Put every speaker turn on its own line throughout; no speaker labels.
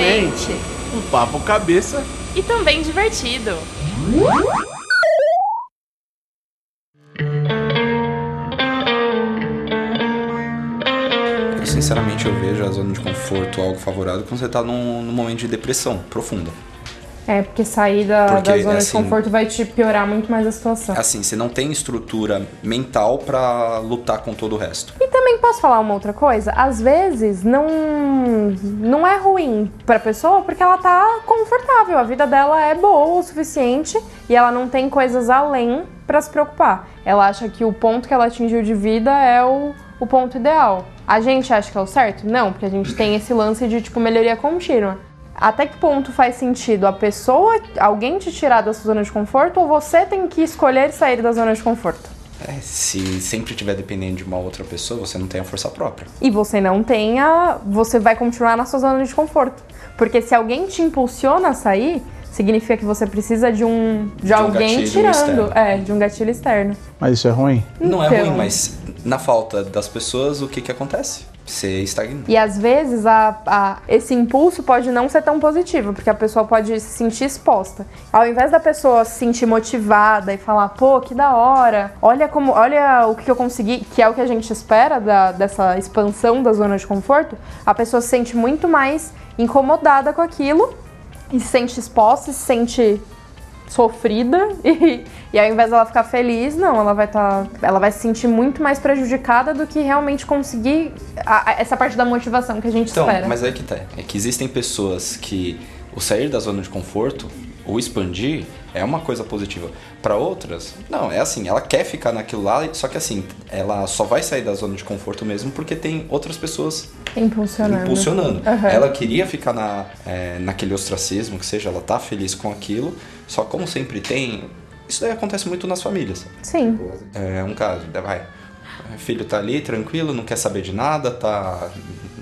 mente.
Um papo cabeça.
E também divertido.
Eu, sinceramente, eu vejo a zona de conforto algo favorável quando você tá num, num momento de depressão profunda.
É, porque sair da,
Porque,
da zona
assim,
de conforto vai te piorar muito mais a situação.
Assim, você não tem estrutura mental pra lutar com todo o resto.
E também posso falar uma outra coisa? Às vezes não, não é ruim pra pessoa porque ela tá confortável, a vida dela é boa o suficiente e ela não tem coisas além pra se preocupar. Ela acha que o ponto que ela atingiu de vida é o, o ponto ideal. A gente acha que é o certo? Não, porque a gente tem esse lance de tipo melhoria contínua. Até que ponto faz sentido a pessoa, alguém te tirar da sua zona de conforto ou você tem que escolher sair da zona de conforto?
É, se sempre estiver dependendo de uma outra pessoa, você não tem a força própria.
e você não tenha, você vai continuar na sua zona de conforto. Porque se alguém te impulsiona a sair, significa que você precisa de um de,
De um
alguém tirando,
externo.
é, de um gatilho externo.
Mas isso é ruim?
Não é
Então.
ruim, mas na falta das pessoas, o que que acontece? Você estagna.
E às vezes a, a- esse impulso pode não ser tão positivo, porque a pessoa pode se sentir exposta. Ao invés da pessoa se sentir motivada e falar, pô, que da hora, olha como, olha o que eu consegui, que é o que a gente espera da- dessa expansão da zona de conforto, a pessoa se sente muito mais incomodada com aquilo e se sente exposta, se sente sofrida e, e ao invés dela ficar feliz, não, ela vai estar, ela vai se sentir muito mais prejudicada do que realmente conseguir a- a- essa parte da motivação que a gente
Então,
espera.
mas aí que tá. É que existem pessoas que o sair da zona de conforto, o expandir, é uma coisa positiva. Para outras, não, é assim, ela quer ficar naquilo lá, só que assim, ela só vai sair da zona de conforto mesmo porque tem outras pessoas
Impulsionando.
impulsionando.
Aham.
Ela queria ficar na, é, naquele ostracismo, que seja, ela tá feliz com aquilo, só como sempre tem, isso daí acontece muito nas famílias.
Sim.
É um caso, daí vai. O filho tá ali tranquilo, não quer saber de nada, tá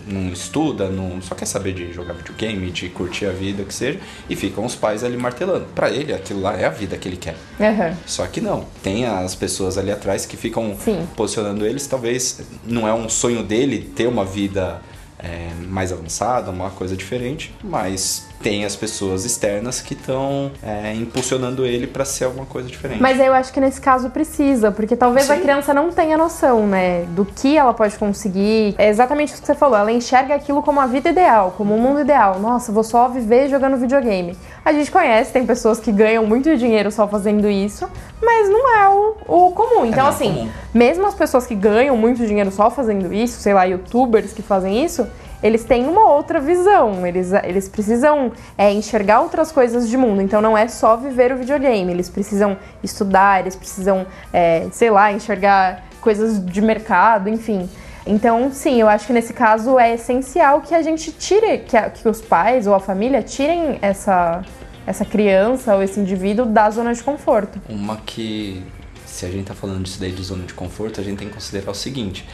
não estuda, não só quer saber de jogar videogame, de curtir a vida, que seja, e ficam os pais ali martelando. Pra ele, aquilo lá é a vida que ele quer.
Aham.
Só que não. Tem as pessoas ali atrás que ficam
Sim.
posicionando eles. Talvez não é um sonho dele ter uma vida é, mais avançada, uma coisa diferente, mas tem as pessoas externas que estão é, impulsionando ele pra ser alguma coisa diferente.
Mas eu acho que nesse caso precisa, porque talvez a
Sim.
criança não tenha noção, né, do que ela pode conseguir. É exatamente isso que você falou, ela enxerga aquilo como a vida ideal, como o mundo ideal. Nossa, vou só viver jogando videogame. A gente conhece, tem pessoas que ganham muito dinheiro só fazendo isso, mas não é o, o comum. Então,
não
assim,
comum.
mesmo as pessoas que ganham muito dinheiro só fazendo isso, sei lá, youtubers que fazem isso, eles têm uma outra visão. Eles, eles precisam é, enxergar outras coisas de mundo. Então não é só viver o videogame. Eles precisam estudar, eles precisam, é, sei lá, enxergar coisas de mercado, enfim. Então, sim, eu acho que nesse caso é essencial que a gente tire, que, a- que os pais ou a família tirem essa, essa criança ou esse indivíduo da zona de conforto.
Uma que, se a gente tá falando disso daí de zona de conforto, a gente tem que considerar o seguinte: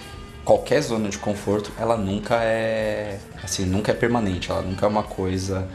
qualquer zona de conforto, ela nunca é, assim, nunca é permanente, ela nunca é uma coisa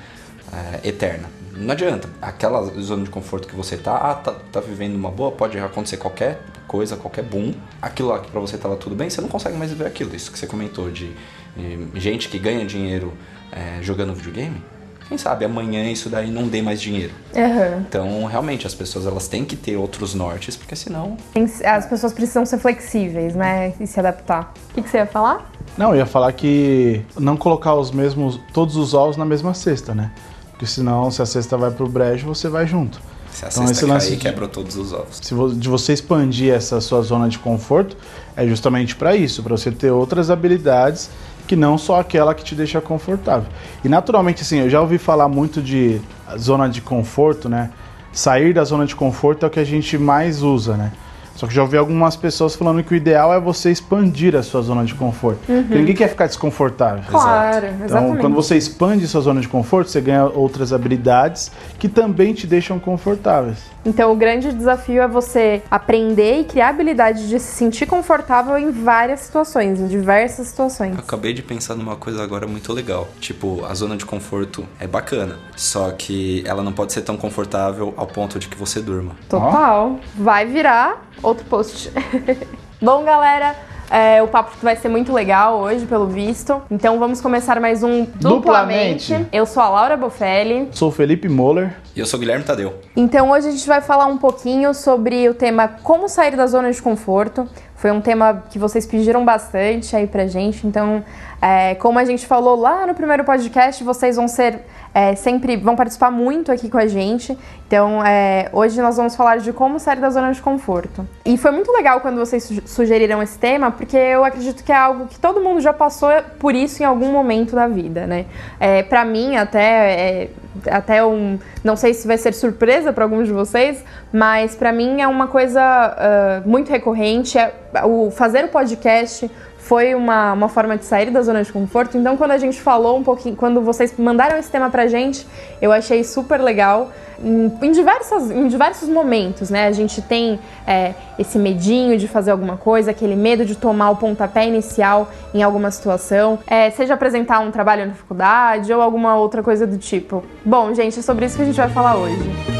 é, eterna. Não adianta. Aquela zona de conforto que você tá, ah, tá, tá vivendo uma boa, pode acontecer qualquer coisa, qualquer boom. Aquilo lá que pra você tava tudo bem, você não consegue mais viver aquilo. Isso que você comentou de, de gente que ganha dinheiro é, jogando videogame. Quem sabe amanhã isso daí não dê mais dinheiro.
Aham.
Então, realmente, as pessoas elas têm que ter outros nortes, porque senão.
As pessoas precisam ser flexíveis, né? E se adaptar. O que, que você ia falar?
Não, eu ia falar que não colocar os mesmos, todos os ovos na mesma cesta, né? Porque senão, se a cesta vai pro brejo, você vai junto.
Se a
Então,
cesta
esse lance
cair,
de-
quebrou todos os ovos.
Se vo- de você expandir essa sua zona de conforto, é justamente para isso, para você ter outras habilidades que não só aquela que te deixa confortável. E naturalmente, assim, eu já ouvi falar muito de zona de conforto, né? Sair da zona de conforto é o que a gente mais usa, né? Só que já ouvi algumas pessoas falando que o ideal é você expandir a sua zona de conforto. Porque ninguém quer ficar desconfortável.
Claro,
Então,
exatamente.
quando você expande sua zona de conforto, você ganha outras habilidades que também te deixam confortáveis.
Então, o grande desafio é você aprender e criar habilidade de se sentir confortável em várias situações, em diversas situações.
Eu acabei de pensar numa coisa agora muito legal. Tipo, a zona de conforto é bacana, só que ela não pode ser tão confortável ao ponto de que você durma.
Total. Vai virar outro post. Bom, galera, É, o papo vai ser muito legal hoje, pelo visto. Então vamos começar mais um Duplamente.
Duplamente.
Eu sou a Laura Bofelli.
Sou o Felipe Moller.
E eu sou o Guilherme Tadeu.
Então hoje a gente vai falar um pouquinho sobre o tema como sair da zona de conforto. Foi um tema que vocês pediram bastante aí pra gente. Então, é, como a gente falou lá no primeiro podcast, vocês vão ser é, sempre vão participar muito aqui com a gente. Então, é, hoje nós vamos falar de como sair da zona de conforto. E foi muito legal quando vocês su- sugeriram esse tema, porque eu acredito que é algo que todo mundo já passou por isso em algum momento da vida, né? É, para mim, até é, até um, não sei se vai ser surpresa para alguns de vocês, mas para mim é uma coisa ah, muito recorrente. É, o fazer o podcast foi uma, uma forma de sair da zona de conforto. Então, quando a gente falou um pouquinho, quando vocês mandaram esse tema pra gente, eu achei super legal. Em, em diversas, em diversos momentos, né? A gente tem é, esse medinho de fazer alguma coisa, aquele medo de tomar o pontapé inicial em alguma situação, é, seja apresentar um trabalho na faculdade ou alguma outra coisa do tipo. Bom, gente, é sobre isso que a gente vai falar hoje.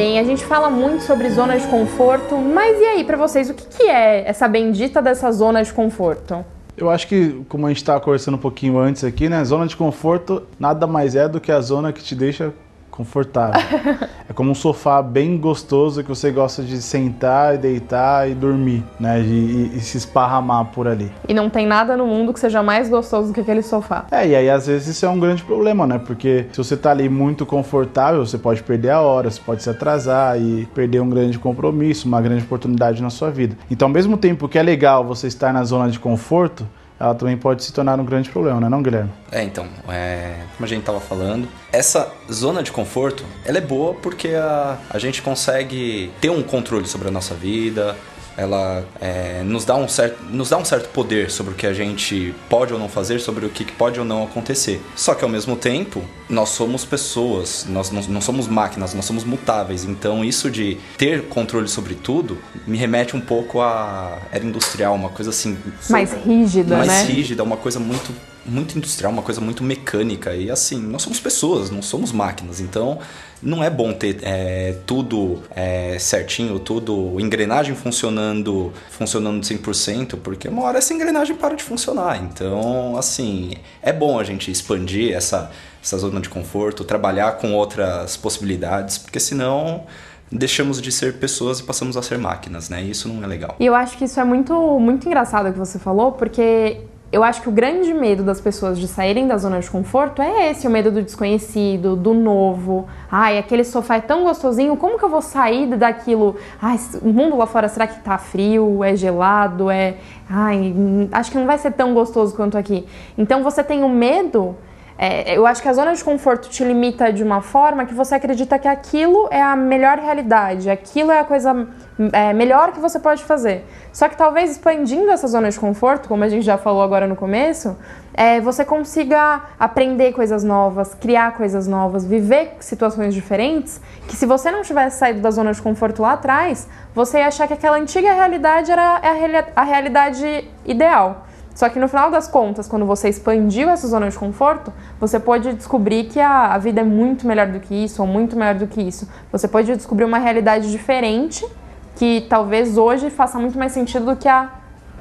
Bem, a gente fala muito sobre zona de conforto, mas e aí pra vocês, o que, que é essa bendita dessa zona de conforto?
Eu acho que, como a gente estava conversando um pouquinho antes aqui, né? Zona de conforto nada mais é do que a zona que te deixa confortável. é como um sofá bem gostoso que você gosta de sentar e deitar e dormir, né? E, e- e se esparramar por ali.
E não tem nada no mundo que seja mais gostoso do que aquele sofá.
É, e aí às vezes isso é um grande problema, né? Porque se você tá ali muito confortável, você pode perder a hora, você pode se atrasar e perder um grande compromisso, uma grande oportunidade na sua vida. Então, ao mesmo tempo que é legal você estar na zona de conforto, ela também pode se tornar um grande problema, né, não, Guilherme?
É, então, é, como a gente tava falando, essa zona de conforto, ela é boa porque a, a gente consegue ter um controle sobre a nossa vida, ela é, nos, dá um certo, nos dá um certo poder sobre o que a gente pode ou não fazer, sobre o que pode ou não acontecer. Só que ao mesmo tempo, nós somos pessoas, nós não, não somos máquinas, nós somos mutáveis. Então isso de ter controle sobre tudo me remete um pouco à era industrial, uma coisa assim...
Mais rígida,
mais
né?
rígida, uma coisa muito muito industrial, uma coisa muito mecânica e assim, nós somos pessoas, não somos máquinas, então não é bom ter é, tudo é, certinho, tudo engrenagem funcionando, funcionando 100%, porque uma hora essa engrenagem para de funcionar. Então, assim, é bom a gente expandir essa essa zona de conforto, trabalhar com outras possibilidades, porque senão deixamos de ser pessoas e passamos a ser máquinas, né? E isso não é legal.
E eu acho que isso é muito, muito engraçado que você falou, porque eu acho que o grande medo das pessoas de saírem da zona de conforto é esse, o medo do desconhecido, do novo. Ai, aquele sofá é tão gostosinho, como que eu vou sair daquilo? Ai, o mundo lá fora, será que tá frio, é gelado, é... Ai, hum, acho que não vai ser tão gostoso quanto aqui. Então você tem o medo... É, eu acho que a zona de conforto te limita de uma forma que você acredita que aquilo é a melhor realidade, aquilo é a coisa é, melhor que você pode fazer. Só que talvez expandindo essa zona de conforto, como a gente já falou agora no começo, é, você consiga aprender coisas novas, criar coisas novas, viver situações diferentes, que se você não tivesse saído da zona de conforto lá atrás, você ia achar que aquela antiga realidade era a, a realidade ideal. Só que no final das contas, quando você expandiu essa zona de conforto, você pode descobrir que a, a vida é muito melhor do que isso, ou muito melhor do que isso. Você pode descobrir uma realidade diferente que talvez hoje faça muito mais sentido do que a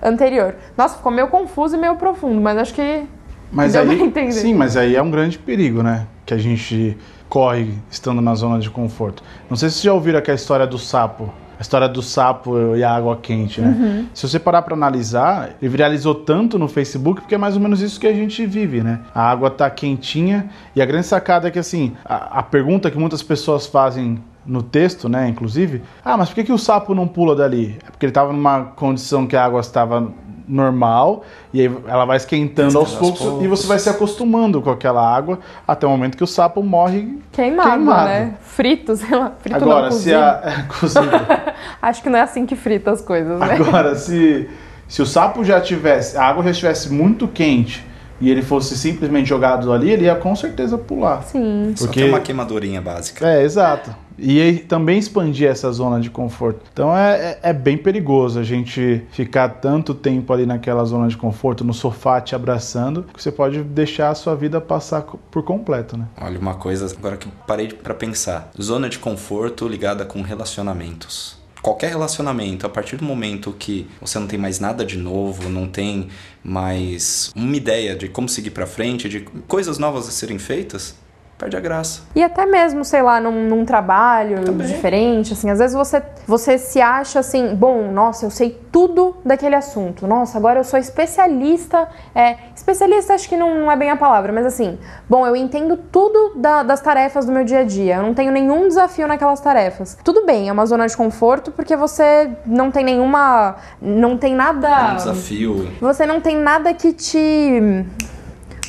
anterior. Nossa, ficou meio confuso e meio profundo, mas acho que
Mas
deu pra
aí,
entender.
sim, mas aí é um grande perigo, né? Que a gente corre estando na zona de conforto. Não sei se vocês já ouviram aquela história do sapo. A história do sapo e a água quente, né?
Uhum.
Se você parar pra analisar, ele viralizou tanto no Facebook porque é mais ou menos isso que a gente vive, né? A água tá quentinha e a grande sacada é que, assim, a, a pergunta que muitas pessoas fazem no texto, né, inclusive, ah, mas por que, que o sapo não pula dali? É porque ele estava numa condição que a água estava normal e aí ela vai esquentando aos
Esquentando aos
poucos, e
poucos.
você vai se acostumando com aquela água até o momento que o sapo morre
Queimado,
Queimado.
né? Frito, sei lá. Frito
Agora,
não,
se a. cozido.
Acho que não é assim que frita as coisas, né?
Agora, se, se o sapo já tivesse. A água já estivesse muito quente e ele fosse simplesmente jogado ali, ele ia com certeza pular.
Sim.
Só
Porque-
que é uma queimadorinha básica.
É, exato. E também expandir essa zona de conforto. Então é, é, é bem perigoso a gente ficar tanto tempo ali naquela zona de conforto, no sofá te abraçando, que você pode deixar a sua vida passar por completo, né?
Olha, uma coisa agora que parei pra pensar. Zona de conforto ligada com relacionamentos. Qualquer relacionamento, a partir do momento que você não tem mais nada de novo, não tem mais uma ideia de como seguir pra frente, de coisas novas a serem feitas, perde a graça.
E até mesmo, sei lá, num, num trabalho
Também.
diferente, assim, às vezes você, você se acha assim, bom, nossa, eu sei tudo daquele assunto, nossa, agora eu sou especialista, é, especialista acho que não, não é bem a palavra, mas assim, bom, eu entendo tudo da- das tarefas do meu dia a dia, eu não tenho nenhum desafio naquelas tarefas. Tudo bem, é uma zona de conforto porque você não tem nenhuma, não tem
É um
nada...
desafio.
Você não tem nada que te.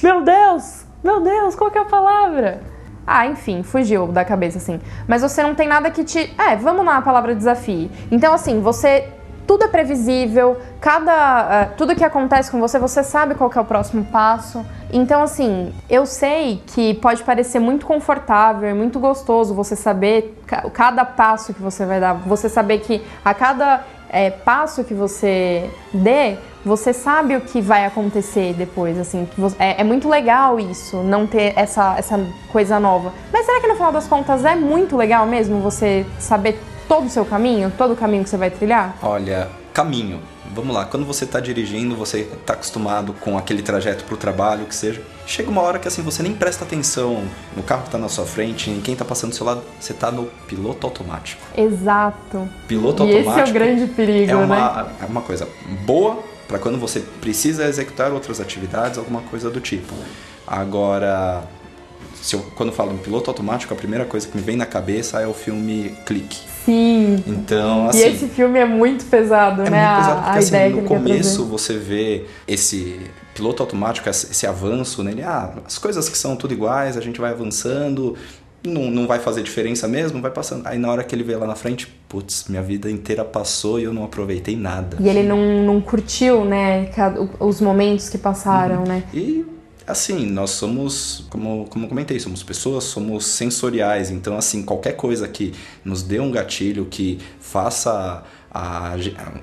Meu Deus! Meu Deus, qual que é a palavra? Ah, enfim, fugiu da cabeça assim. Mas você não tem nada que te. É, vamos na palavra desafio. Então, assim, você. Tudo é previsível, cada. ah, tudo que acontece com você, você sabe qual é o próximo passo. Então, assim, eu sei que pode parecer muito confortável muito gostoso você saber ca- cada passo que você vai dar, você saber que a cada é, passo que você dê, você sabe o que vai acontecer depois, assim. que vo- É, é muito legal isso, não ter essa, essa coisa nova. Mas será que no final das contas é muito legal mesmo você saber todo o seu caminho, todo o caminho que você vai trilhar?
Olha, caminho. Vamos lá, quando você está dirigindo, você está acostumado com aquele trajeto para o trabalho, que seja. Chega uma hora que assim você nem presta atenção no carro que está na sua frente, em quem está passando do seu lado, você está no piloto automático.
Exato.
Piloto
e esse
automático
é o grande perigo,
é
né?
uma, é uma coisa boa para quando você precisa executar outras atividades, alguma coisa do tipo. Agora, se eu, quando eu falo em piloto automático, a primeira coisa que me vem na cabeça é o filme Clique.
Sim.
Então,
e
assim,
esse filme é muito pesado,
é
né?
muito pesado
a,
porque
a
assim,
ideia que
no começo você vê esse piloto automático, esse esse avanço nele. Ah, as coisas que são tudo iguais, a gente vai avançando, não, não vai fazer diferença mesmo, vai passando. Aí na hora que ele vê lá na frente, putz, minha vida inteira passou e eu não aproveitei nada.
E ele não, não curtiu, né, os momentos que passaram, né?
E assim, nós somos, como, como eu comentei, somos pessoas, somos sensoriais. Então, assim, qualquer coisa que nos dê um gatilho, que faça a, a-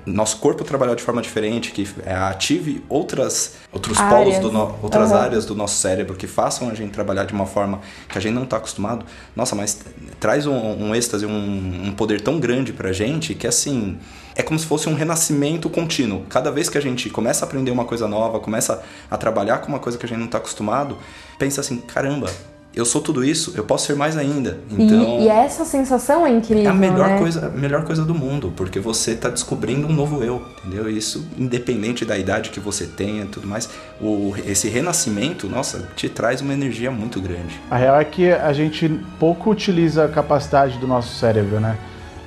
nosso corpo trabalhar de forma diferente, que é, ative outras, outros polos,
Áreas.
do no- outras
Aham.
áreas do nosso cérebro, que façam a gente trabalhar de uma forma que a gente não está acostumado. Nossa, mas traz um, um êxtase, um, um poder tão grande pra gente que, assim, é como se fosse um renascimento contínuo. Cada vez que a gente começa a aprender uma coisa nova, começa a trabalhar com uma coisa que a gente não está acostumado, pensa assim, caramba, eu sou tudo isso, eu posso ser mais ainda.
E-
Então,
E, essa sensação é incrível,
é a melhor
né?
coisa, a melhor coisa do mundo, porque você está descobrindo um novo eu, entendeu? Isso independente da idade que você tenha, e tudo mais, o, esse renascimento, nossa, te traz uma energia muito grande.
A real é que a gente pouco utiliza a capacidade do nosso cérebro, né?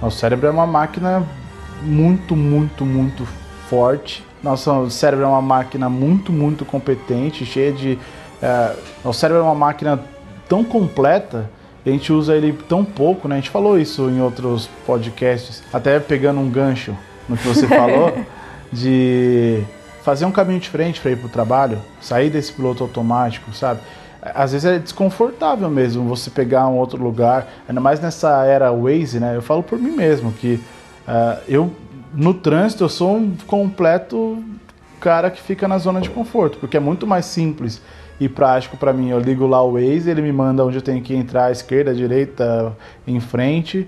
Nosso cérebro é uma máquina muito, muito, muito forte. Nosso cérebro é uma máquina muito, muito competente, cheia de. é, nosso cérebro é uma máquina tão completa a gente usa ele tão pouco, né? A gente falou isso em outros podcasts, até pegando um gancho no que você falou, de fazer um caminho diferente para ir para o trabalho, sair desse piloto automático, sabe? Às vezes é desconfortável mesmo você pegar um outro lugar, ainda mais nessa era Waze, né? Eu falo por mim mesmo que ah, eu no trânsito eu sou um completo cara que fica na zona de conforto, porque é muito mais simples e prático para mim. Eu ligo lá o Waze, ele me manda onde eu tenho que entrar, à esquerda, à direita, em frente,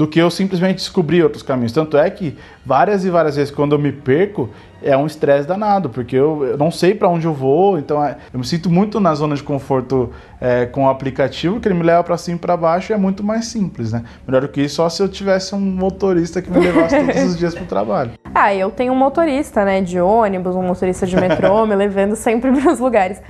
do que eu simplesmente descobrir outros caminhos. Tanto é que várias e várias vezes quando eu me perco, é um estresse danado, porque eu, eu não sei para onde eu vou, então é, eu me sinto muito na zona de conforto é, com o aplicativo, que ele me leva para cima e para baixo e é muito mais simples, né? Melhor do que isso, só se eu tivesse um motorista que me levasse todos os dias pro trabalho.
Ah, eu tenho um motorista, né, de ônibus, um motorista de metrô, me levando sempre para os lugares.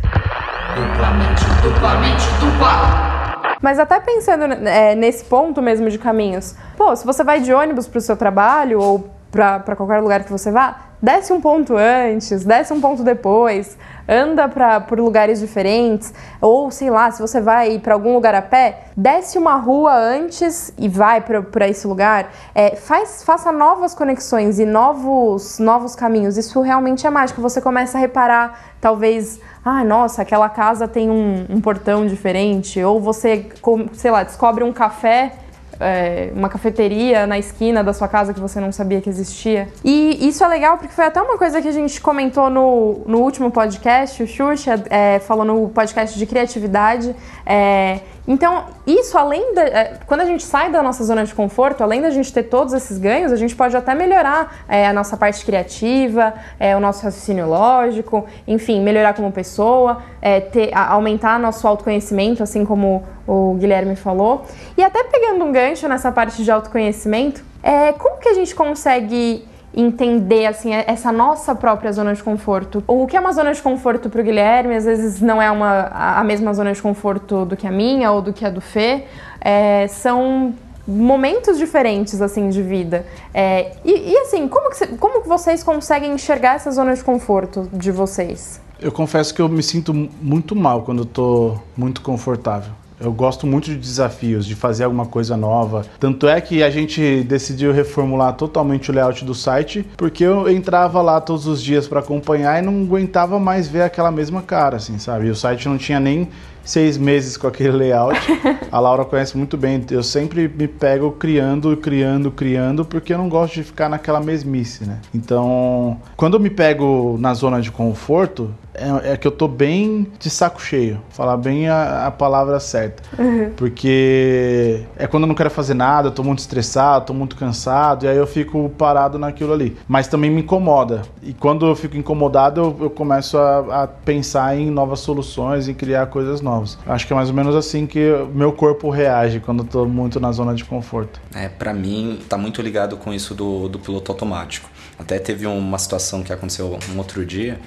duplamente, duplamente, dupla.
Mas até pensando é, nesse ponto mesmo de caminhos, pô, se você vai de ônibus pro seu trabalho ou pra qualquer lugar que você vá, desce um ponto antes, desce um ponto depois, anda pra, por lugares diferentes, ou sei lá, se você vai para algum lugar a pé, desce uma rua antes e vai para esse lugar. É, faz, faça novas conexões e novos, novos caminhos. Isso realmente é mágico. Você começa a reparar, talvez, ah, nossa, aquela casa tem um, um portão diferente, ou você, sei lá, descobre um café é, uma cafeteria na esquina da sua casa que você não sabia que existia. E isso é legal porque foi até uma coisa que a gente comentou no, no último podcast, o Xuxa é, falou no podcast de criatividade. É, então, isso além da. É, quando a gente sai da nossa zona de conforto, além da gente ter todos esses ganhos, a gente pode até melhorar é, a nossa parte criativa, é, o nosso raciocínio lógico, enfim, melhorar como pessoa, é, ter, aumentar nosso autoconhecimento, assim como o Guilherme falou. E até pegando um gancho nessa parte de autoconhecimento, é, como que a gente consegue entender assim essa nossa própria zona de conforto. O que é uma zona de conforto para o Guilherme às vezes não é uma, a mesma zona de conforto do que a minha ou do que a do Fê. É, são momentos diferentes assim de vida. É, e, e, assim, como que, como que vocês conseguem enxergar essa zona de conforto de vocês?
Eu confesso que eu me sinto muito mal quando tô muito confortável. Eu gosto muito de desafios, de fazer alguma coisa nova. Tanto é que a gente decidiu reformular totalmente o layout do site, porque eu entrava lá todos os dias para acompanhar e não aguentava mais ver aquela mesma cara, assim, sabe? E o site não tinha nem seis meses com aquele layout. A Laura conhece muito bem. Eu sempre me pego criando, criando, criando, porque eu não gosto de ficar naquela mesmice, né? Então, quando eu me pego na zona de conforto, é, é que eu tô bem de saco cheio. Falar bem a, a palavra certa. Uhum. Porque é quando eu não quero fazer nada, eu tô muito estressado, tô muito cansado, e aí eu fico parado naquilo ali. Mas também me incomoda. E quando eu fico incomodado, eu, eu começo a, a pensar em novas soluções, em criar coisas novas novos. Acho que é mais ou menos assim que meu corpo reage quando eu tô muito na zona de conforto.
É, para mim tá muito ligado com isso do, do piloto automático. Até teve uma situação que aconteceu um outro dia,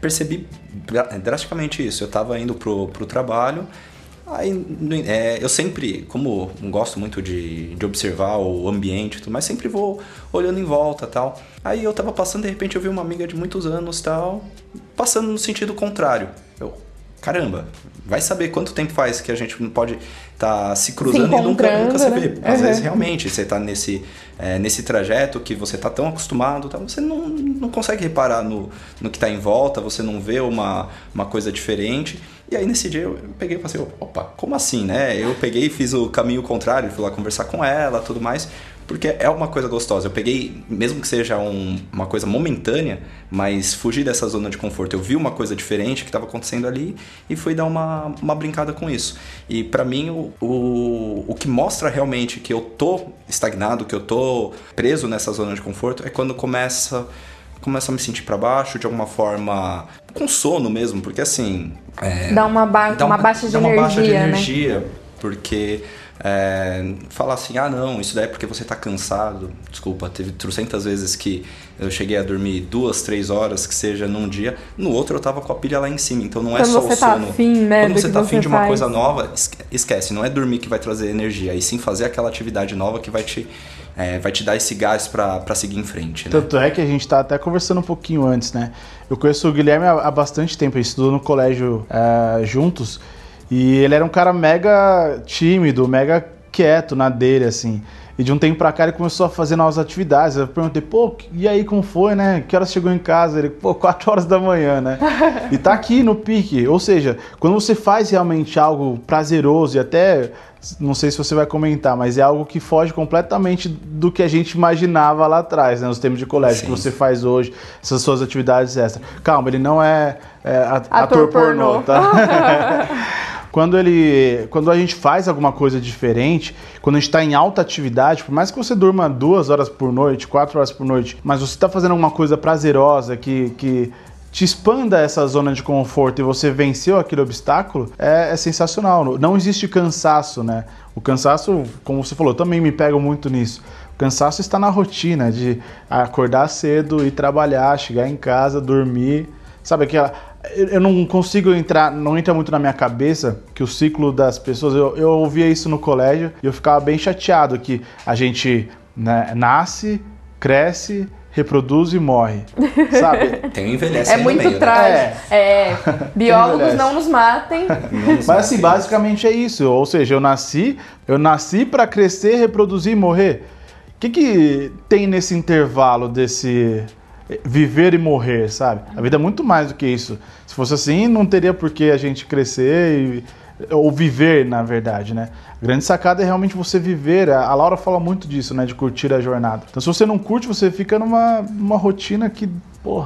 percebi drasticamente isso. Eu tava indo pro, pro trabalho, Aí, é, eu sempre, como gosto muito de, de observar o ambiente, mas sempre vou olhando em volta tal. Aí eu tava passando, de repente eu vi uma amiga de muitos anos tal, passando no sentido contrário. Caramba, vai saber quanto tempo faz que a gente não pode estar tá se cruzando se e nunca, nunca se vê. Né? Às uhum. vezes, realmente, você está nesse, é, nesse trajeto que você está tão acostumado, tá, você não, não consegue reparar no, no que está em volta, você não vê uma, uma coisa diferente. E aí, nesse dia, eu peguei e falei, opa, como assim, né? Eu peguei e fiz o caminho contrário, fui lá conversar com ela, tudo mais porque é uma coisa gostosa. Eu peguei, mesmo que seja um, uma coisa momentânea, mas fugi dessa zona de conforto. Eu vi uma coisa diferente que estava acontecendo ali e fui dar uma, uma brincada com isso. E para mim, o, o, o que mostra realmente que eu tô estagnado, que eu tô preso nessa zona de conforto, é quando começa começa a me sentir para baixo de alguma forma com sono mesmo porque assim
é, dá uma, ba dá uma, uma baixa de dá energia, uma baixa de
né? energia porque é, falar assim, ah não, isso daí é porque você está cansado. Desculpa, teve trocentas vezes que eu cheguei a dormir duas, três horas, que seja num dia. No outro eu tava com a pilha lá em cima, então não é
Quando
só
você
o
tá
sono.
Afim, né,
Quando você tá afim de uma
faz.
coisa nova, esquece, não é dormir que vai trazer energia, e sim fazer aquela atividade nova que vai te, é, vai te dar esse gás para seguir em frente. Né?
Tanto é que a gente tá até conversando um pouquinho antes, né? Eu conheço o Guilherme há, há bastante tempo, a gente estudou no colégio é, juntos. E ele era um cara mega tímido, mega quieto na dele, assim. E de um tempo pra cá ele começou a fazer novas atividades. Eu perguntei, pô, e aí como foi, né? Que horas chegou em casa? Ele, pô, 4 horas da manhã, né? e tá aqui no pique. Ou seja, quando você faz realmente algo prazeroso e até. Não sei se você vai comentar, mas é algo que foge completamente do que a gente imaginava lá atrás, né? Nos tempos de colégio Sim. que você faz hoje, essas suas atividades extras. Calma, ele não é, é ator, ator pornô, pornô tá? Quando ele, quando a gente faz alguma coisa diferente, quando a gente está em alta atividade, por mais que você durma duas horas por noite, quatro horas por noite, mas você está fazendo alguma coisa prazerosa que, que te expanda essa zona de conforto e você venceu aquele obstáculo, é, é, sensacional. Não existe cansaço, né? O cansaço, como você falou, também me pega muito nisso. O cansaço está na rotina de acordar cedo e trabalhar, chegar em casa, dormir. Sabe aquela eu não consigo entrar, não entra muito na minha cabeça que o ciclo das pessoas. Eu, eu ouvia isso no colégio e eu ficava bem chateado que a gente né, nasce, cresce reproduz e morre. Sabe?
Tem um envelhece
É muito
meio, né?
trágico. É. Biólogos
envelhece.
não nos matem.
Mas assim, basicamente é isso. Ou seja, eu nasci, eu nasci para crescer, reproduzir e morrer. O que, que tem nesse intervalo desse viver e morrer, sabe? A vida é muito mais do que isso. Se fosse assim, não teria por que a gente crescer e- ou viver, na verdade, né? A grande sacada é realmente você viver. A Laura fala muito disso, né? De curtir a jornada. Então, se você não curte, você fica numa, numa rotina que, pô,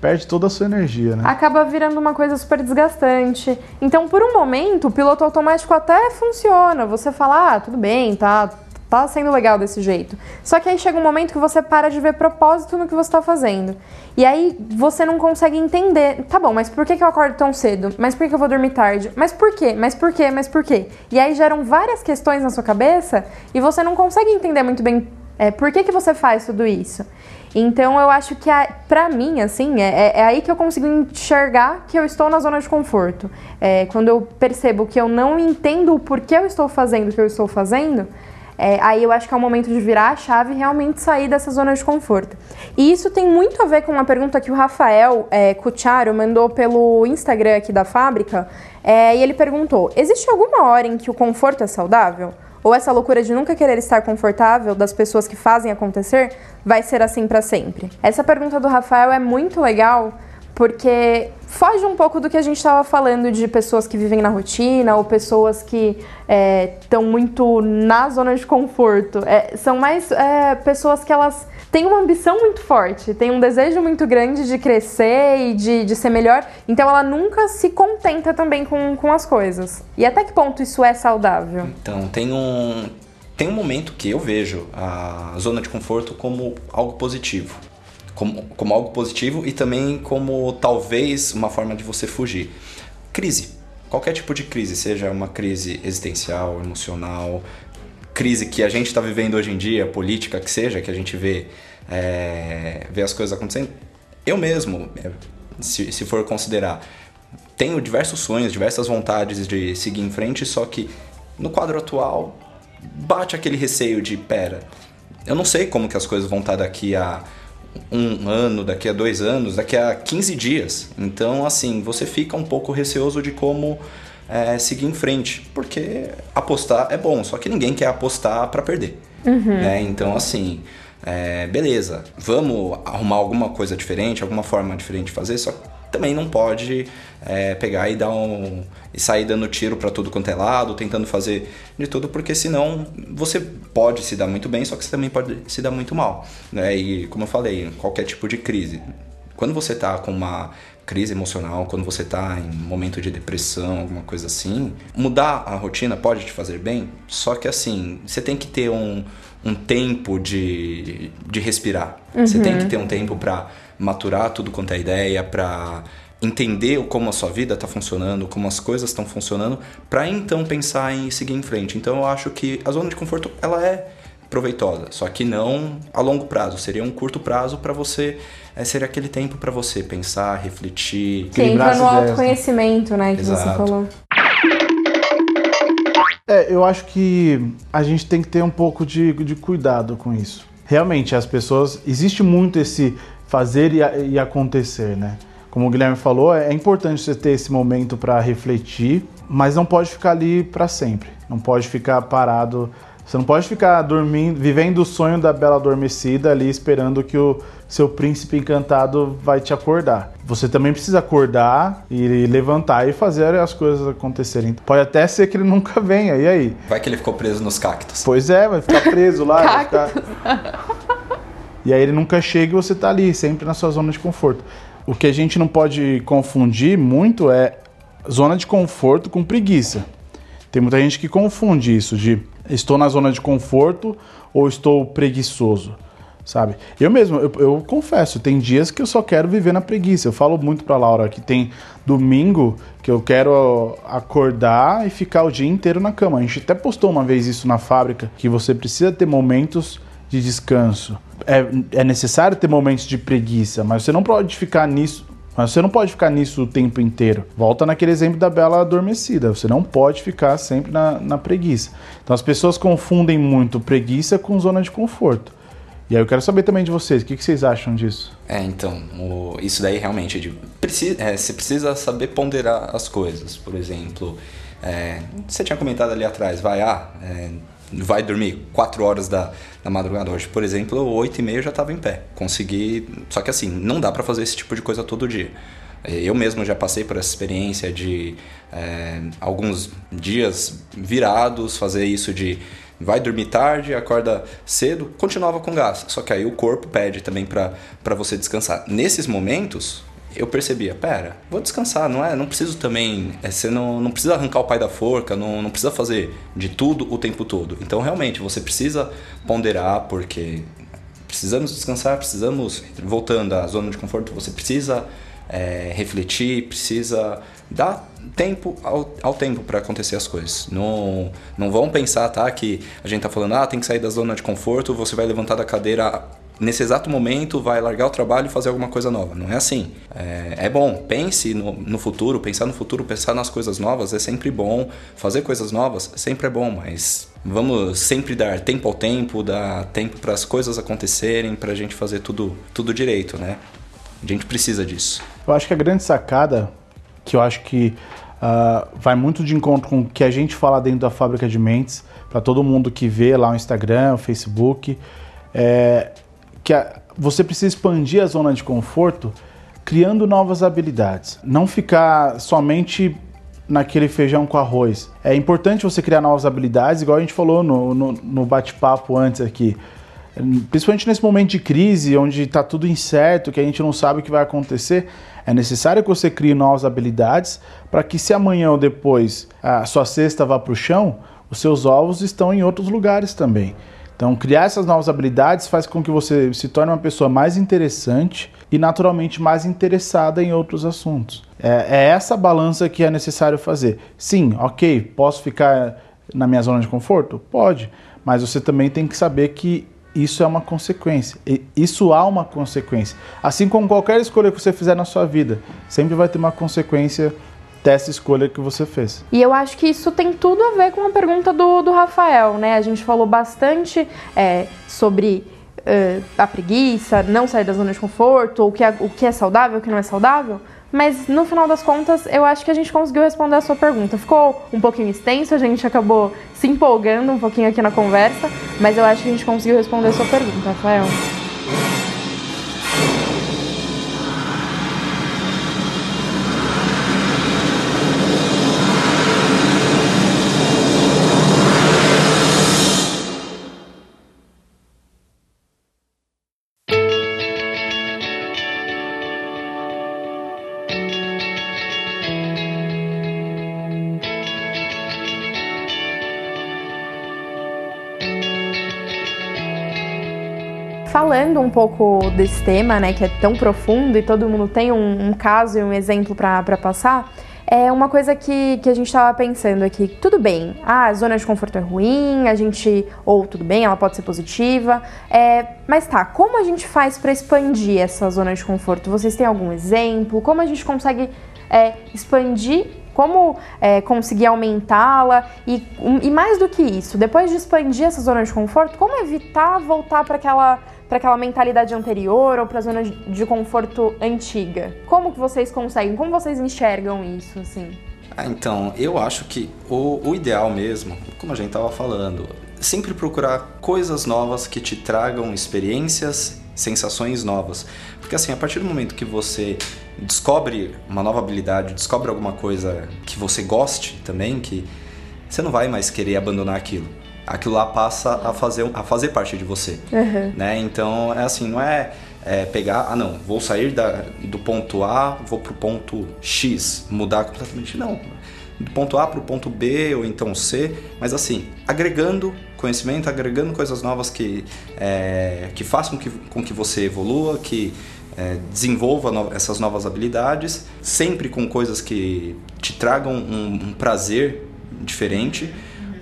perde toda a sua energia, né?
acaba virando uma coisa super desgastante. Então, por um momento, o piloto automático até funciona. Você fala, ah, tudo bem, tá, tá sendo legal desse jeito. Só que aí chega um momento que você para de ver propósito no que você tá fazendo. E aí você não consegue entender. Tá bom, mas por que, que eu acordo tão cedo? Mas por que, que eu vou dormir tarde? Mas por quê? Mas por quê? Mas por quê? E aí geram várias questões na sua cabeça e você não consegue entender muito bem é, por que, que você faz tudo isso. Então eu acho que a- pra mim, assim, é, é- é aí que eu consigo enxergar que eu estou na zona de conforto. É, quando eu percebo que eu não entendo o porquê eu estou fazendo o que eu estou fazendo, é, aí eu acho que é o momento de virar a chave e realmente sair dessa zona de conforto. E isso tem muito a ver com uma pergunta que o Rafael é, Cucharo mandou pelo Instagram aqui da fábrica. É, e ele perguntou: existe alguma hora em que o conforto é saudável? Ou essa loucura de nunca querer estar confortável das pessoas que fazem acontecer vai ser assim pra sempre? Essa pergunta do Rafael é muito legal porque foge um pouco do que a gente estava falando de pessoas que vivem na rotina ou pessoas que estão muito na zona de conforto. É, são mais é, pessoas que elas têm uma ambição muito forte, têm um desejo muito grande de crescer e de, de ser melhor, então ela nunca se contenta também com, com as coisas. E até que ponto isso é saudável?
Então, tem um, tem um momento que eu vejo a zona de conforto como algo positivo. Como, como algo positivo e também como talvez uma forma de você fugir. Crise. Qualquer tipo de crise, seja uma crise existencial, emocional, crise que a gente está vivendo hoje em dia, política que seja, que a gente vê, é, vê as coisas acontecendo. Eu mesmo, é, se, se for considerar, tenho diversos sonhos, diversas vontades de seguir em frente, só que no quadro atual bate aquele receio de, pera, eu não sei como que as coisas vão estar daqui a um ano, daqui a dois anos, daqui a 15 dias. Então, assim, você fica um pouco receoso de como é, seguir em frente, porque apostar é bom, só que ninguém quer apostar para perder. né? Então, assim, é, beleza, vamos arrumar alguma coisa diferente, alguma forma diferente de fazer, só que também não pode é, pegar e dar um e sair dando tiro para tudo quanto é lado, tentando fazer de tudo, porque senão você pode se dar muito bem, só que você também pode se dar muito mal, né? E como eu falei, qualquer tipo de crise. Quando você tá com uma crise emocional, quando você tá em um momento de depressão, alguma coisa assim, mudar a rotina pode te fazer bem, só que assim, você tem que ter um, um tempo de, de respirar. Você tem que ter um tempo para maturar tudo quanto é ideia, para entender como a sua vida está funcionando, como as coisas estão funcionando, para então pensar em seguir em frente. Então eu acho que a zona de conforto ela é proveitosa, só que não a longo prazo. Seria um curto prazo para você, é, seria aquele tempo para você pensar, refletir.
Que
Equilibrar
entra no
né?
autoconhecimento, né, que você
Exato.
falou.
É, eu acho que a gente tem que ter um pouco de, de cuidado com isso. Realmente, as pessoas. Existe muito esse fazer e, e acontecer, né? Como o Guilherme falou, é, é importante você ter esse momento para refletir, mas não pode ficar ali para sempre. Não pode ficar parado. Você não pode ficar dormindo, vivendo o sonho da bela adormecida ali, esperando que o seu príncipe encantado vai te acordar. Você também precisa acordar e levantar e fazer as coisas acontecerem. Pode até ser que ele nunca venha, e aí?
Vai que ele ficou preso nos cactos.
Pois é, vai ficar preso lá. vai ficar... E aí ele nunca chega e você tá ali, sempre na sua zona de conforto. O que a gente não pode confundir muito é zona de conforto com preguiça. Tem muita gente que confunde isso de estou na zona de conforto ou estou preguiçoso, sabe? Eu mesmo, eu, eu confesso, tem dias que eu só quero viver na preguiça. Eu falo muito pra Laura que tem domingo que eu quero acordar e ficar o dia inteiro na cama. A gente até postou uma vez isso na fábrica, que você precisa ter momentos de descanso. É, é necessário ter momentos de preguiça, mas você não pode ficar nisso. Mas você não pode ficar nisso o tempo inteiro. Volta naquele exemplo da bela adormecida. Você não pode ficar sempre na, na preguiça. Então as pessoas confundem muito preguiça com zona de conforto. E aí eu quero saber também de vocês, o que, que vocês acham disso?
É, então, o- isso daí realmente, de, preci- é, você precisa saber ponderar as coisas. Por exemplo, é, você tinha comentado ali atrás, vai, ah, é, vai dormir 4 horas da, da madrugada hoje. Por exemplo, 8 e meia eu já estava em pé. Consegui, só que assim, não dá para fazer esse tipo de coisa todo dia. Eu mesmo já passei por essa experiência de é, alguns dias virados, fazer isso de vai dormir tarde, acorda cedo, continuava com gás. Só que aí o corpo pede também para você descansar. Nesses momentos, eu percebia, pera, vou descansar, não é? Não preciso também, é, você não, não precisa arrancar o pai da forca, não, não precisa fazer de tudo o tempo todo. Então, realmente, você precisa ponderar, porque precisamos descansar, precisamos, voltando à zona de conforto, você precisa é, refletir, precisa dar tempo ao, ao tempo para acontecer as coisas. Não, não vão pensar, tá, que a gente tá falando, ah, tem que sair da zona de conforto, você vai levantar da cadeira nesse exato momento, vai largar o trabalho e fazer alguma coisa nova. Não é assim. É, é bom, pense no, no futuro, pensar no futuro, pensar nas coisas novas é sempre bom, fazer coisas novas sempre é bom, mas vamos sempre dar tempo ao tempo, dar tempo para as coisas acontecerem, para a gente fazer tudo, tudo direito, né? A gente precisa disso.
Eu acho que a grande sacada, que eu acho que ah, vai muito de encontro com o que a gente fala dentro da fábrica de mentes, para todo mundo que vê lá o Instagram, o Facebook, é que a- você precisa expandir a zona de conforto criando novas habilidades. Não ficar somente naquele feijão com arroz. É importante você criar novas habilidades, igual a gente falou no, no, no bate-papo antes aqui. Principalmente nesse momento de crise, onde está tudo incerto, que a gente não sabe o que vai acontecer, é necessário que você crie novas habilidades para que se amanhã ou depois a sua cesta vá para o chão, os seus ovos estão em outros lugares também. Então, criar essas novas habilidades faz com que você se torne uma pessoa mais interessante e naturalmente mais interessada em outros assuntos. É, é essa balança que é necessário fazer. Sim, ok, posso ficar na minha zona de conforto? Pode, mas você também tem que saber que isso é uma consequência. Isso há uma consequência. Assim como qualquer escolha que você fizer na sua vida, sempre vai ter uma consequência dessa escolha que você fez.
E eu acho que isso tem tudo a ver com a pergunta do, do Rafael, né? A gente falou bastante é, sobre é, a preguiça, não sair da zona de conforto, o que, é, o que é saudável, o que não é saudável. Mas no final das contas, eu acho que a gente conseguiu responder a sua pergunta. Ficou um pouquinho extenso, a gente acabou se empolgando um pouquinho aqui na conversa, mas eu acho que a gente conseguiu responder a sua pergunta, Rafael. Falando um pouco desse tema, né, que é tão profundo e todo mundo tem um, um caso e um exemplo para passar, é uma coisa que, que a gente estava pensando aqui. Tudo bem, ah, a zona de conforto é ruim, a gente. Ou tudo bem, ela pode ser positiva. É, mas tá, como a gente faz para expandir essa zona de conforto? Vocês têm algum exemplo? Como a gente consegue é, expandir como é, conseguir aumentá-la e, um, e mais do que isso, depois de expandir essa zona de conforto, como evitar voltar para aquela para aquela mentalidade anterior ou para a zona de, conforto antiga? Como que vocês conseguem? Como vocês enxergam isso assim?
Ah, então, eu acho que o, o ideal mesmo, como a gente estava falando, sempre procurar coisas novas que te tragam experiências, sensações novas. Porque assim, a partir do momento que você descobre uma nova habilidade, descobre alguma coisa que você goste também, que você não vai mais querer abandonar aquilo. Aquilo lá passa a fazer, a fazer parte de você.
Uhum.
Né? Então, é assim, não é, é pegar, ah não, vou sair da, do ponto A, vou pro ponto X, mudar completamente. Não. Do ponto A pro ponto B ou então C, mas assim, agregando conhecimento, agregando coisas novas que, é, que façam que, com que você evolua, que é, desenvolva no, essas novas habilidades, sempre com coisas que te tragam um, um prazer diferente,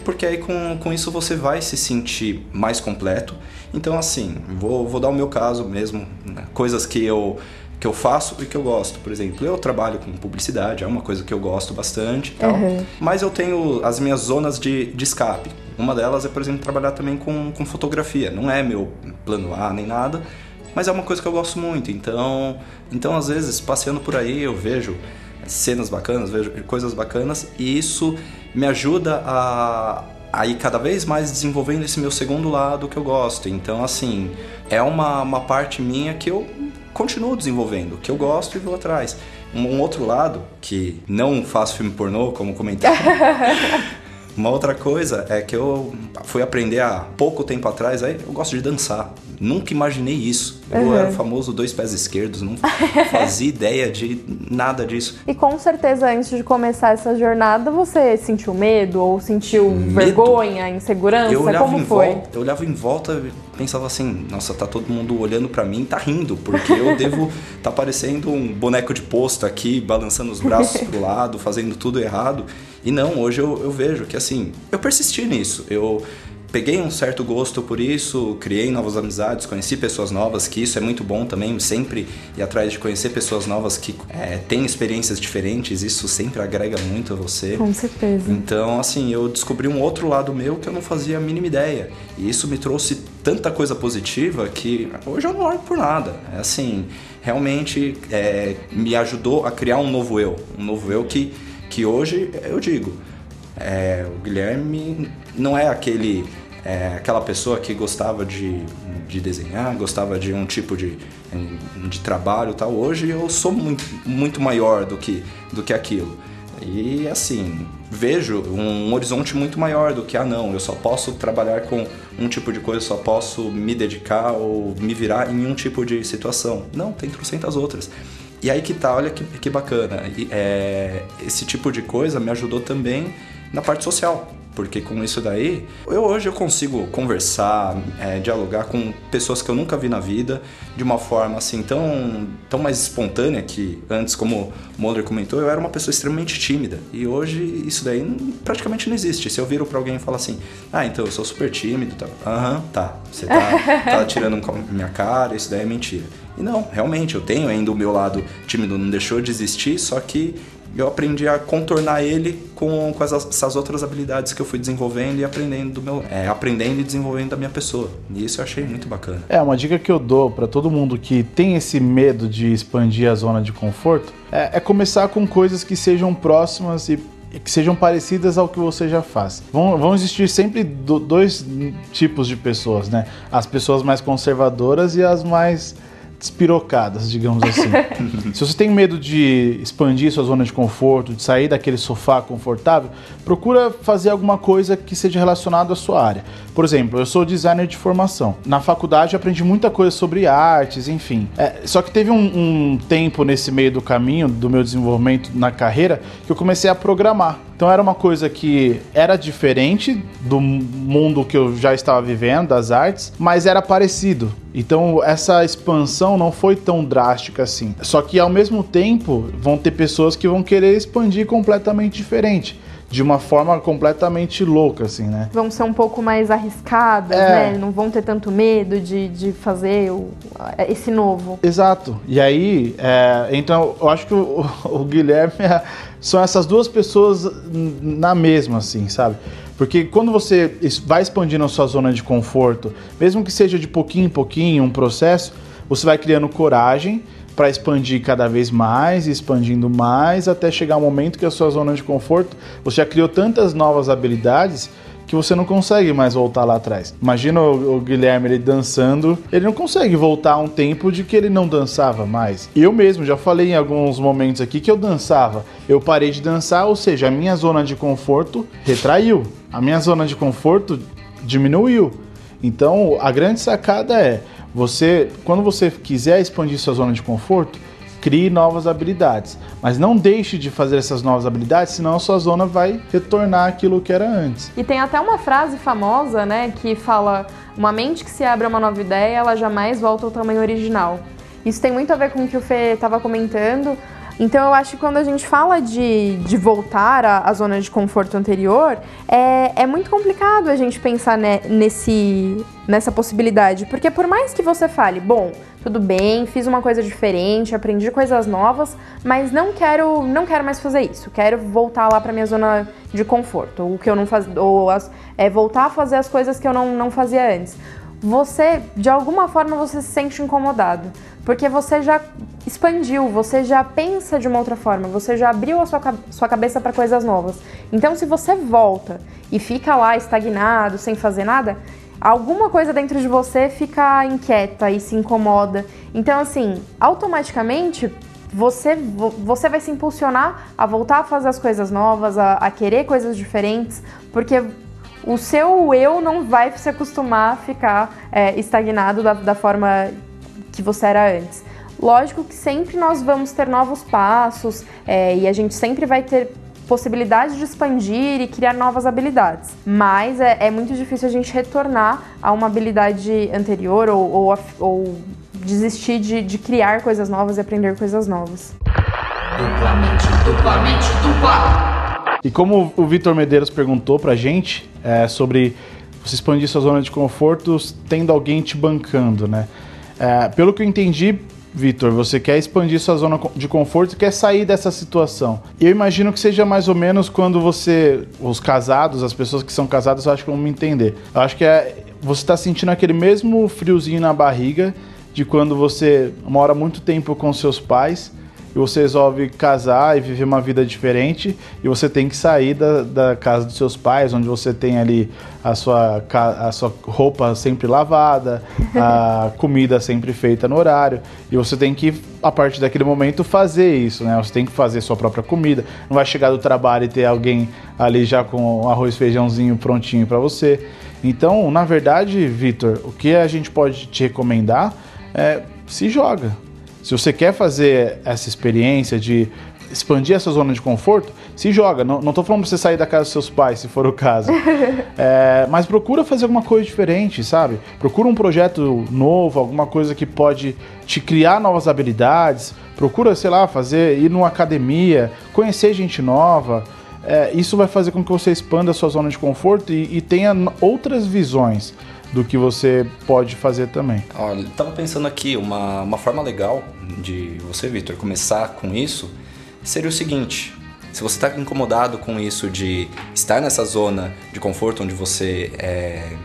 porque aí com, com isso você vai se sentir mais completo. Então, assim, vou, vou dar o meu caso mesmo, né? coisas que eu, que eu faço e que eu gosto. Por exemplo, eu trabalho com publicidade, é uma coisa que eu gosto bastante e tal,
Uhum.
mas eu tenho as minhas zonas de, de escape. Uma delas é, por exemplo, trabalhar também com, com fotografia. Não é meu plano A nem nada, mas é uma coisa que eu gosto muito. Então, então às vezes, passeando por aí, eu vejo cenas bacanas, vejo coisas bacanas e isso me ajuda a, a ir cada vez mais desenvolvendo esse meu segundo lado que eu gosto. Então, assim, é uma, uma parte minha que eu continuo desenvolvendo, que eu gosto e vou atrás. Um, um outro lado, que não faço filme pornô, como comentei. Uma outra coisa é que eu fui aprender há pouco tempo atrás, aí eu gosto de dançar. Nunca imaginei isso. Eu
Uhum.
era o famoso dois pés esquerdos, não fazia ideia de nada disso.
E com certeza, antes de começar essa jornada, você sentiu medo ou sentiu
Medo?
vergonha, insegurança?
Eu olhava
Como
em
foi?
volta, eu olhava em volta e pensava assim, nossa, tá todo mundo olhando pra mim e tá rindo, porque eu devo tá parecendo um boneco de posto aqui, balançando os braços pro lado, fazendo tudo errado. E não, hoje eu, eu vejo que assim, eu persisti nisso. Eu peguei um certo gosto por isso, criei novas amizades, conheci pessoas novas, que isso é muito bom também, sempre ir atrás de conhecer pessoas novas que é, têm experiências diferentes, isso sempre agrega muito a você.
Com certeza.
Então, assim, eu descobri um outro lado meu que eu não fazia a mínima ideia. E isso me trouxe tanta coisa positiva que hoje eu não largo por nada. É assim, realmente é, me ajudou a criar um novo eu. Um novo eu que, que hoje eu digo. é, o Guilherme não é aquele é, aquela pessoa que gostava de, de desenhar, gostava de um tipo de, de trabalho tal. Hoje eu sou muito, muito maior do que, do que aquilo. E assim, vejo um horizonte muito maior do que, ah não, eu só posso trabalhar com um tipo de coisa, só posso me dedicar ou me virar em um tipo de situação. Não, tem trocentas outras. E aí que tá, olha que, que bacana. E, é, esse tipo de coisa me ajudou também na parte social. Porque com isso daí, eu hoje eu consigo conversar, é, dialogar com pessoas que eu nunca vi na vida de uma forma assim tão, tão mais espontânea que antes, como o Mulder comentou, eu era uma pessoa extremamente tímida. E hoje isso daí praticamente não existe. Se eu viro pra alguém e falar assim, ah, então eu sou super tímido, tá? Aham, tá. Você tá, tá tirando minha cara, isso daí é mentira. E não, realmente, eu tenho ainda o meu lado tímido, não deixou de existir, só que eu aprendi a contornar ele com, com essas, essas outras habilidades que eu fui desenvolvendo e aprendendo do meu, é, aprendendo e desenvolvendo da minha pessoa. E isso eu achei muito bacana.
É, uma dica que eu dou pra todo mundo que tem esse medo de expandir a zona de conforto é, é começar com coisas que sejam próximas e e que sejam parecidas ao que você já faz. Vão, vão existir sempre do- dois tipos de pessoas, né? As pessoas mais conservadoras e as mais despirocadas, digamos assim. Se você tem medo de expandir sua zona de conforto, de sair daquele sofá confortável, procura fazer alguma coisa que seja relacionada à sua área. Por exemplo, eu sou designer de formação. Na faculdade eu aprendi muita coisa sobre artes, enfim. É, só que teve um, um tempo nesse meio do caminho do meu desenvolvimento na carreira que eu comecei a programar. Então era uma coisa que era diferente do mundo que eu já estava vivendo, das artes, mas era parecido. Então essa expansão não foi tão drástica assim. Só que ao mesmo tempo vão ter pessoas que vão querer expandir completamente diferente. De uma forma completamente louca, assim, né?
Vão ser um pouco mais arriscadas,
É.
né? Não vão ter tanto medo de, de fazer o- esse novo.
Exato. E aí, é, então, eu acho que o, o Guilherme é- são essas duas pessoas na mesma, assim, sabe? Porque quando você vai expandindo a sua zona de conforto, mesmo que seja de pouquinho em pouquinho, um processo, você vai criando coragem para expandir cada vez mais, expandindo mais, até chegar um momento que a sua zona de conforto, você já criou tantas novas habilidades que você não consegue mais voltar lá atrás. Imagina o, o Guilherme ele dançando, ele não consegue voltar um tempo de que ele não dançava mais. Eu mesmo já falei em alguns momentos aqui que eu dançava. Eu parei de dançar, ou seja, a minha zona de conforto retraiu. A minha zona de conforto diminuiu. Então, a grande sacada é você, quando você quiser expandir sua zona de conforto, crie novas habilidades, mas não deixe de fazer essas novas habilidades, senão a sua zona vai retornar aquilo que era antes.
E tem até uma frase famosa, né, que fala: uma mente que se abre a uma nova ideia, ela jamais volta ao tamanho original. Isso tem muito a ver com o que o Fê estava comentando. Então eu acho que quando a gente fala de, de voltar à, à zona de conforto anterior, é, é muito complicado a gente pensar ne- nesse, nessa possibilidade. Porque por mais que você fale, bom, tudo bem, fiz uma coisa diferente, aprendi coisas novas, mas não quero, não quero mais fazer isso. Quero voltar lá para minha zona de conforto, o que eu não faz, ou as, é voltar a fazer as coisas que eu não, não fazia antes. Você, de alguma forma, você se sente incomodado, porque você já expandiu, você já pensa de uma outra forma, você já abriu a sua, sua cabeça para coisas novas. Então, se você volta e fica lá estagnado, sem fazer nada, alguma coisa dentro de você fica inquieta e se incomoda. Então, assim, automaticamente você, você vai se impulsionar a voltar a fazer as coisas novas, a, a querer coisas diferentes, porque o seu eu não vai se acostumar a ficar é, estagnado da, da forma que você era antes. Lógico que sempre nós vamos ter novos passos é, e a gente sempre vai ter possibilidade de expandir e criar novas habilidades. Mas é, é muito difícil a gente retornar a uma habilidade anterior ou, ou, ou desistir de, de, criar coisas novas e aprender coisas novas.
Duplamente, duplamente, dupla!
E como o Vitor Medeiros perguntou pra gente é, sobre você expandir sua zona de conforto tendo alguém te bancando, né? É, pelo que eu entendi, Vitor, você quer expandir sua zona de conforto quer sair dessa situação. Eu imagino que seja mais ou menos quando você, os casados, as pessoas que são casadas, eu acho que vão me entender. Eu acho que é, você está sentindo aquele mesmo friozinho na barriga de quando você mora muito tempo com seus pais e você resolve casar e viver uma vida diferente e você tem que sair da, da casa dos seus pais, onde você tem ali a sua, a sua roupa sempre lavada, a comida sempre feita no horário e você tem que, a partir daquele momento, fazer isso, né? Você tem que fazer sua própria comida, não vai chegar do trabalho e ter alguém ali já com arroz feijãozinho prontinho para você. Então, na verdade, Vitor, o que a gente pode te recomendar é se joga, se você quer fazer essa experiência de expandir essa zona de conforto, se joga. Não, não tô falando pra você sair da casa dos seus pais, se for o caso. é, mas procura fazer alguma coisa diferente, sabe? Procura um projeto novo, alguma coisa que pode te criar novas habilidades. Procura, sei lá, fazer, ir numa academia, conhecer gente nova. É, isso vai fazer com que você expanda a sua zona de conforto e, e tenha outras visões do que você pode fazer também.
Olha, tava pensando aqui, uma, uma forma legal de você, Victor, começar com isso seria o seguinte: se você está incomodado com isso de estar nessa zona de conforto onde você é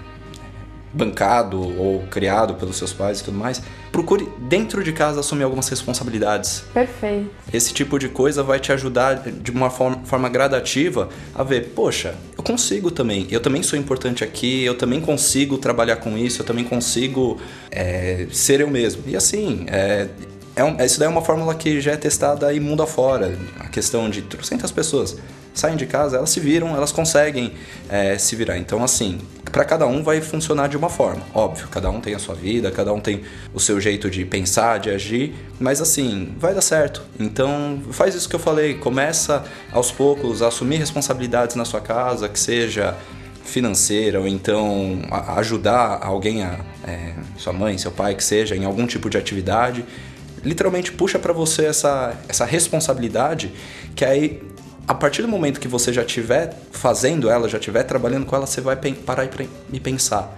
bancado ou criado pelos seus pais e tudo mais, procure dentro de casa assumir algumas responsabilidades.
Perfeito.
Esse tipo de coisa vai te ajudar de uma forma, forma gradativa a ver, poxa, eu consigo também, eu também sou importante aqui, eu também consigo trabalhar com isso, eu também consigo é, ser eu mesmo. E assim, é, é um, isso daí é uma fórmula que já é testada aí mundo afora. A questão de 300 pessoas saem de casa, elas se viram, elas conseguem é, se virar. Então, assim, para cada um vai funcionar de uma forma. Óbvio, cada um tem a sua vida, cada um tem o seu jeito de pensar, de agir, mas assim, vai dar certo. Então, faz isso que eu falei, começa aos poucos a assumir responsabilidades na sua casa, que seja financeira ou então ajudar alguém, a, é, sua mãe, seu pai, que seja, em algum tipo de atividade. Literalmente puxa para você essa, essa responsabilidade que aí a partir do momento que você já estiver fazendo ela, já estiver trabalhando com ela, você vai parar e pensar: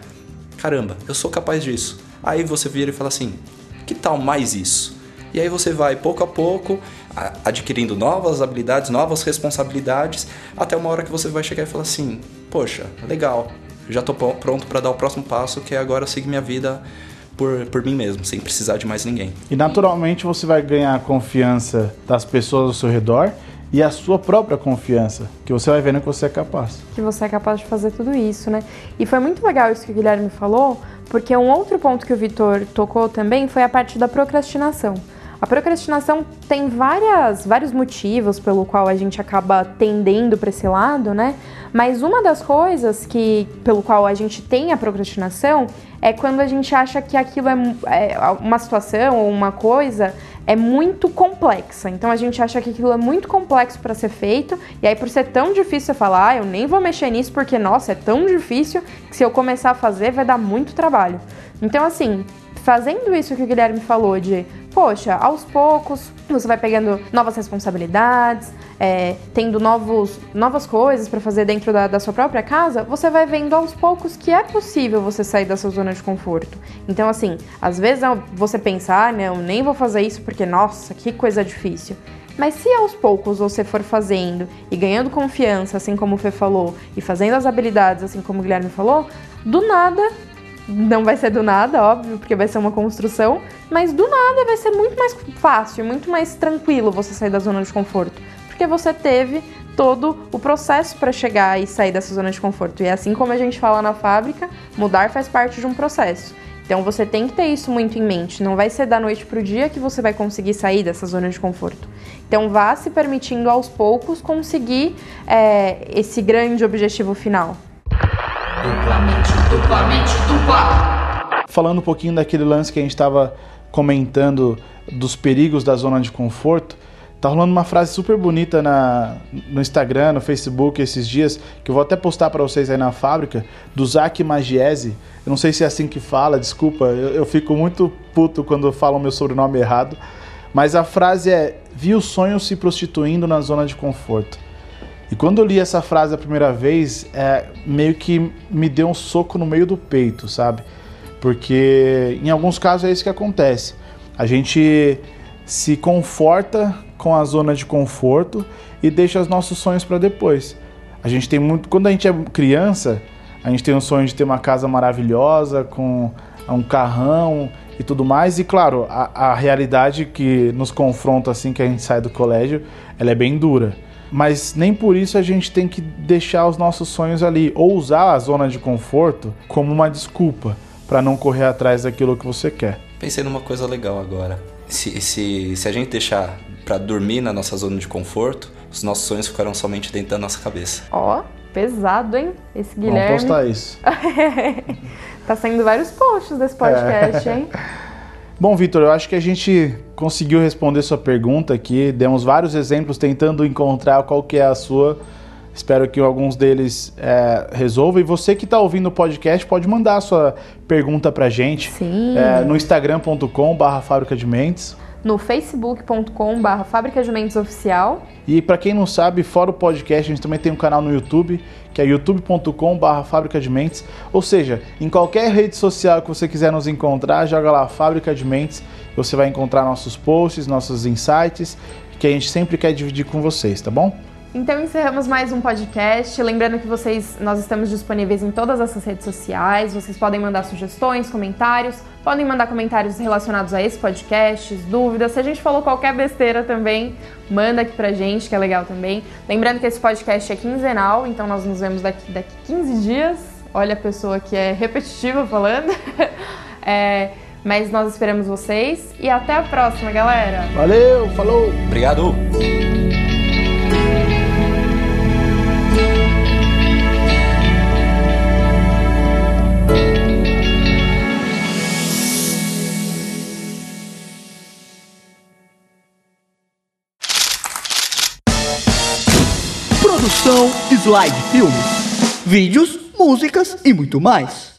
caramba, eu sou capaz disso. Aí você vira e fala assim: que tal mais isso? E aí você vai pouco a pouco adquirindo novas habilidades, novas responsabilidades, até uma hora que você vai chegar e falar assim: poxa, legal, já estou pronto para dar o próximo passo, que é agora seguir minha vida por, por mim mesmo, sem precisar de mais ninguém.
E naturalmente você vai ganhar a confiança das pessoas ao seu redor e a sua própria confiança, que você vai vendo que você é capaz.
Que você é capaz de fazer tudo isso, né? E foi muito legal isso que o Guilherme falou, porque um outro ponto que o Vitor tocou também foi a parte da procrastinação. A procrastinação tem várias, vários motivos pelo qual a gente acaba tendendo para esse lado, né? Mas uma das coisas que pelo qual a gente tem a procrastinação é quando a gente acha que aquilo é, é uma situação ou uma coisa é muito complexa. Então a gente acha que aquilo é muito complexo para ser feito, e aí por ser tão difícil falar, ah, eu nem vou mexer nisso porque nossa, é tão difícil que se eu começar a fazer vai dar muito trabalho. Então assim, fazendo isso que o Guilherme falou de poxa, aos poucos você vai pegando novas responsabilidades, é, tendo novos, novas coisas para fazer dentro da, da, sua própria casa, você vai vendo aos poucos que é possível você sair da sua zona de conforto. Então, assim, às vezes você pensar, ah, não, nem vou fazer isso porque, nossa, que coisa difícil. Mas se aos poucos você for fazendo e ganhando confiança, assim como o Fê falou, e fazendo as habilidades, assim como o Guilherme falou, do nada não vai ser do nada, óbvio, porque vai ser uma construção, mas do nada vai ser muito mais fácil, muito mais tranquilo você sair da zona de conforto, porque você teve todo o processo para chegar e sair dessa zona de conforto. E é assim como a gente fala na fábrica, mudar faz parte de um processo. Então você tem que ter isso muito em mente. Não vai ser da noite para o dia que você vai conseguir sair dessa zona de conforto. Então vá se permitindo aos poucos conseguir é, esse grande objetivo final.
Duplamente, duplamente, dupla.
Falando um pouquinho daquele lance que a gente estava comentando dos perigos da zona de conforto, tá rolando uma frase super bonita na, no Instagram, no Facebook esses dias, que eu vou até postar para vocês aí na fábrica, do Zac Magiese. Eu não sei se é assim que fala, desculpa, eu, eu fico muito puto quando falam meu sobrenome errado. Mas a frase é: Vi o sonho se prostituindo na zona de conforto. E quando eu li essa frase a primeira vez, é, meio que me deu um soco no meio do peito, sabe? Porque em alguns casos é isso que acontece. A gente se conforta com a zona de conforto e deixa os nossos sonhos para depois. A gente tem muito. Quando a gente é criança, a gente tem o sonho de ter uma casa maravilhosa, com um carrão e tudo mais. E claro, a, a realidade que nos confronta assim que a gente sai do colégio, ela é bem dura mas nem por isso a gente tem que deixar os nossos sonhos ali ou usar a zona de conforto como uma desculpa para não correr atrás daquilo que você quer.
Pensei numa coisa legal agora. Se, se, se a gente deixar para dormir na nossa zona de conforto, os nossos sonhos ficarão somente dentro da nossa cabeça.
Ó, oh, pesado, hein? Esse Guilherme.
Vamos postar isso.
tá saindo vários posts desse podcast, é. hein?
Bom, Vitor, eu acho que a gente conseguiu responder sua pergunta aqui. Demos vários exemplos tentando encontrar qual que é a sua. Espero que alguns deles é, resolvam. E você que está ouvindo o podcast pode mandar a sua pergunta para a gente
Sim.
É, no instagram.com/barra de mentes
no facebook.com.br Fábrica de Mentes Oficial.
E para quem não sabe, fora o podcast, a gente também tem um canal no YouTube, que é youtube.com.br Fábrica de Mentes. Ou seja, em qualquer rede social que você quiser nos encontrar, joga lá Fábrica de Mentes. Você vai encontrar nossos posts, nossos insights, que a gente sempre quer dividir com vocês, tá bom?
Então encerramos mais um podcast. Lembrando que vocês, nós estamos disponíveis em todas essas redes sociais. Vocês podem mandar sugestões, comentários, podem mandar comentários relacionados a esse podcast, dúvidas. Se a gente falou qualquer besteira também, manda aqui pra gente, que é legal também. Lembrando que esse podcast é quinzenal, então nós nos vemos daqui, daqui 15 dias. Olha a pessoa que é repetitiva falando. é, mas nós esperamos vocês e até a próxima, galera.
Valeu, falou.
Obrigado.
Slide Filmes. Vídeos, músicas e muito mais.